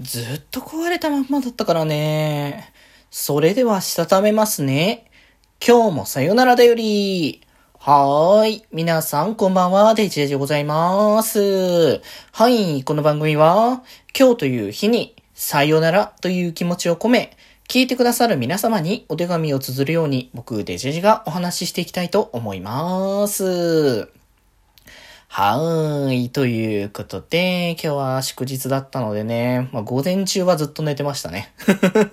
ずっと壊れたまんまだったからね。それではしたためますね。今日もさよならだより。はーい。皆さんこんばんは。デジェジでございます。はい。この番組は、今日という日に、さよならという気持ちを込め、聞いてくださる皆様にお手紙を綴るように、僕、デジェジがお話ししていきたいと思います。はーい。ということで、今日は祝日だったのでね、まあ、午前中はずっと寝てましたね。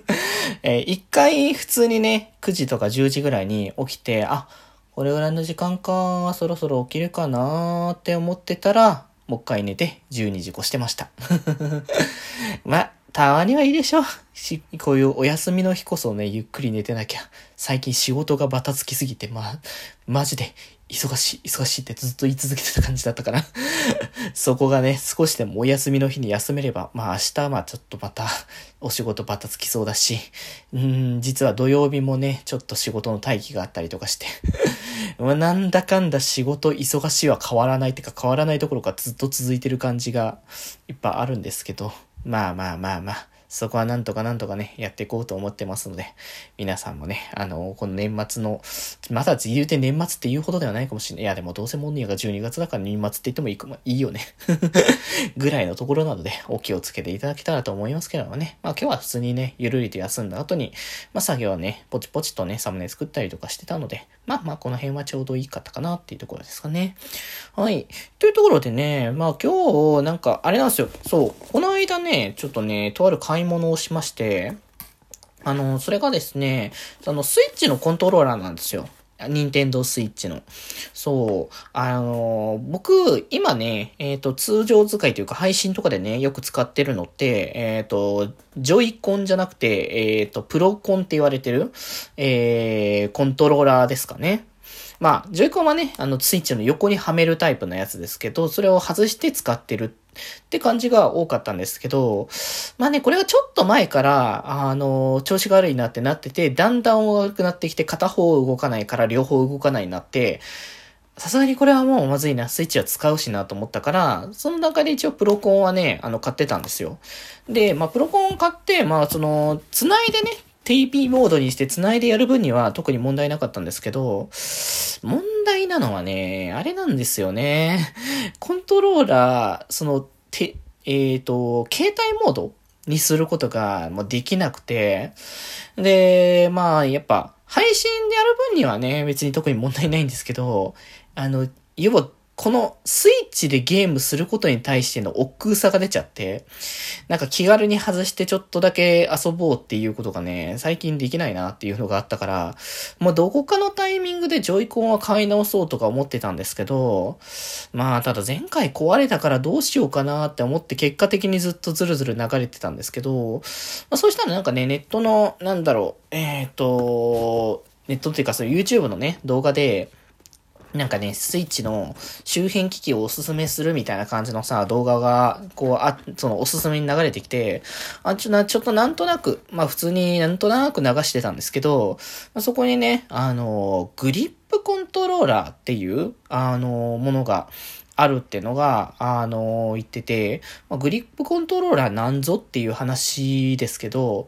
えー、一回普通にね、9時とか10時ぐらいに起きて、あ、これぐらいの時間か、そろそろ起きるかなーって思ってたら、もう一回寝て12時越してました。まあ、たまにはいいでしょ。し、こういうお休みの日こそね、ゆっくり寝てなきゃ。最近仕事がバタつきすぎて、まあ、マジで忙しい、忙しいってずっと言い続けてた感じだったから そこがね、少しでもお休みの日に休めれば、まあ明日はまちょっとまたお仕事バタつきそうだし、うん、実は土曜日もね、ちょっと仕事の待機があったりとかして まあなんだかんだ仕事忙しいは変わらないってか変わらないところがずっと続いてる感じがいっぱいあるんですけど、まあまあまあまあ、そこはなんとかなんとかね、やっていこうと思ってますので、皆さんもね、あの、この年末の、まだ言うて年末って言うほどではないかもしれない。いや、でもどうせモンニーが12月だから年末って言ってもいいかも、いいよね ぐらいのところなので、お気をつけていただけたらと思いますけどもね。まあ今日は普通にね、ゆるりと休んだ後に、まあ作業はね、ポチポチとね、サムネ作ったりとかしてたので、まあまあこの辺はちょうどいいかったかなっていうところですかね。はい。というところでね、まあ今日、なんか、あれなんですよ。そう。この間ね、ちょっとね、とある買い物をしまして、あの、それがですね、あの、スイッチのコントローラーなんですよ。ニンテンドースイッチの。そう。あの、僕、今ね、えっ、ー、と、通常使いというか配信とかでね、よく使ってるのって、えっ、ー、と、ジョイコンじゃなくて、えっ、と、プロコンって言われてる、えー、コントローラーですかね。まあ、ジョイコンはね、あの、スイッチの横にはめるタイプのやつですけど、それを外して使ってるって感じが多かったんですけど、まあね、これがちょっと前から、あの、調子が悪いなってなってて、だんだん悪くなってきて、片方動かないから両方動かないなって、さすがにこれはもうまずいな、スイッチは使うしなと思ったから、その中で一応プロコンはね、あの、買ってたんですよ。で、まあ、プロコンを買って、まあ、その、繋いでね、TP モードにして繋いでやる分には特に問題なかったんですけど、問題なのはね、あれなんですよね。コントローラー、その、て、えっ、ー、と、携帯モードにすることがもうできなくて、で、まあ、やっぱ、配信でやる分にはね、別に特に問題ないんですけど、あの、要はこのスイッチでゲームすることに対しての億劫さが出ちゃって、なんか気軽に外してちょっとだけ遊ぼうっていうことがね、最近できないなっていうのがあったから、もうどこかのタイミングでジョイコンは買い直そうとか思ってたんですけど、まあただ前回壊れたからどうしようかなって思って結果的にずっとずるずる流れてたんですけど、まあそうしたらなんかね、ネットの、なんだろう、えっ、ー、と、ネットっていうかそう YouTube のね、動画で、なんかね、スイッチの周辺機器をおすすめするみたいな感じのさ、動画が、こう、あ、そのおすすめに流れてきて、あ、ちょ、な、ちょっとなんとなく、まあ普通になんとなく流してたんですけど、まあ、そこにね、あの、グリップコントローラーっていう、あの、ものが、あるってのが、あの、言ってて、まあ、グリップコントローラーなんぞっていう話ですけど、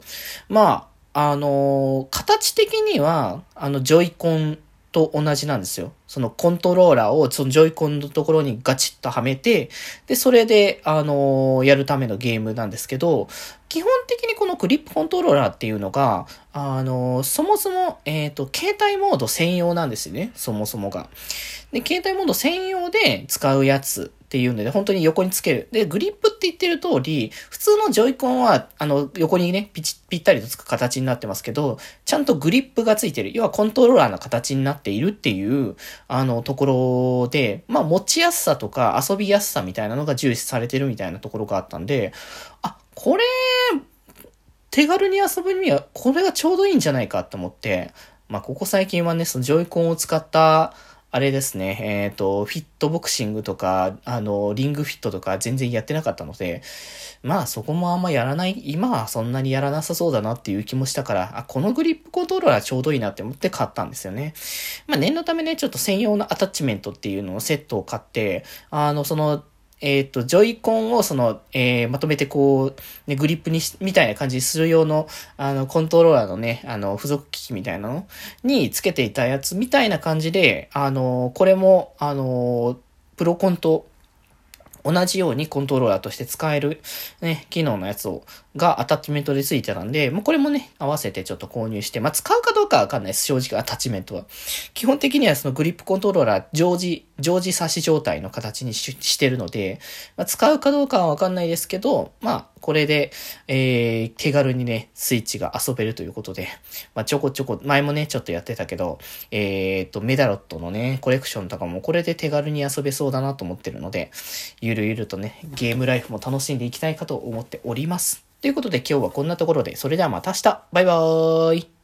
まあ、あの、形的には、あの、ジョイコンと同じなんですよ。そのコントローラーをそのジョイコンのところにガチッとはめて、で、それで、あの、やるためのゲームなんですけど、基本的にこのクリップコントローラーっていうのが、あの、そもそも、えっ、ー、と、携帯モード専用なんですよね。そもそもが。で、携帯モード専用で使うやつっていうので、本当に横につける。で、グリップって言ってる通り、普通のジョイコンは、あの、横にね、ピチぴったりとつく形になってますけど、ちゃんとグリップがついてる。要はコントローラーの形になっているっていう、あの、ところで、まあ、持ちやすさとか遊びやすさみたいなのが重視されてるみたいなところがあったんで、あ、これ、手軽に遊ぶには、これがちょうどいいんじゃないかと思って、まあ、ここ最近はね、そのジョイコンを使った、あれですね、えっ、ー、と、フィットボクシングとか、あの、リングフィットとか全然やってなかったので、まあそこもあんまやらない、今はそんなにやらなさそうだなっていう気もしたから、あ、このグリップコントローラーちょうどいいなって思って買ったんですよね。まあ念のためね、ちょっと専用のアタッチメントっていうのをセットを買って、あの、その、えっ、と、ジョイコンをその、えー、まとめてこう、ね、グリップにし、みたいな感じにする用の、あの、コントローラーのね、あの、付属機器みたいなの？につけていたやつみたいな感じで、あの、これも、あの、プロコンと、同じようにコントローラーとして使える、ね、機能のやつを、がアタッチメントで付いてたんで、もうこれもね、合わせてちょっと購入して、まあ、使うかどうかわかんないです。正直アタッチメントは。基本的にはそのグリップコントローラー、常時、常時差し状態の形にししてるので、まあ、使うかどうかはわかんないですけど、まあ、これで、えー、手軽にね、スイッチが遊べるということで、まあ、ちょこちょこ、前もね、ちょっとやってたけど、えー、と、メダロットのね、コレクションとかもこれで手軽に遊べそうだなと思ってるので、ゆるゆるとね、ゲームライフも楽しんでいきたいかと思っております。ということで今日はこんなところで、それではまた明日。バイバーイ。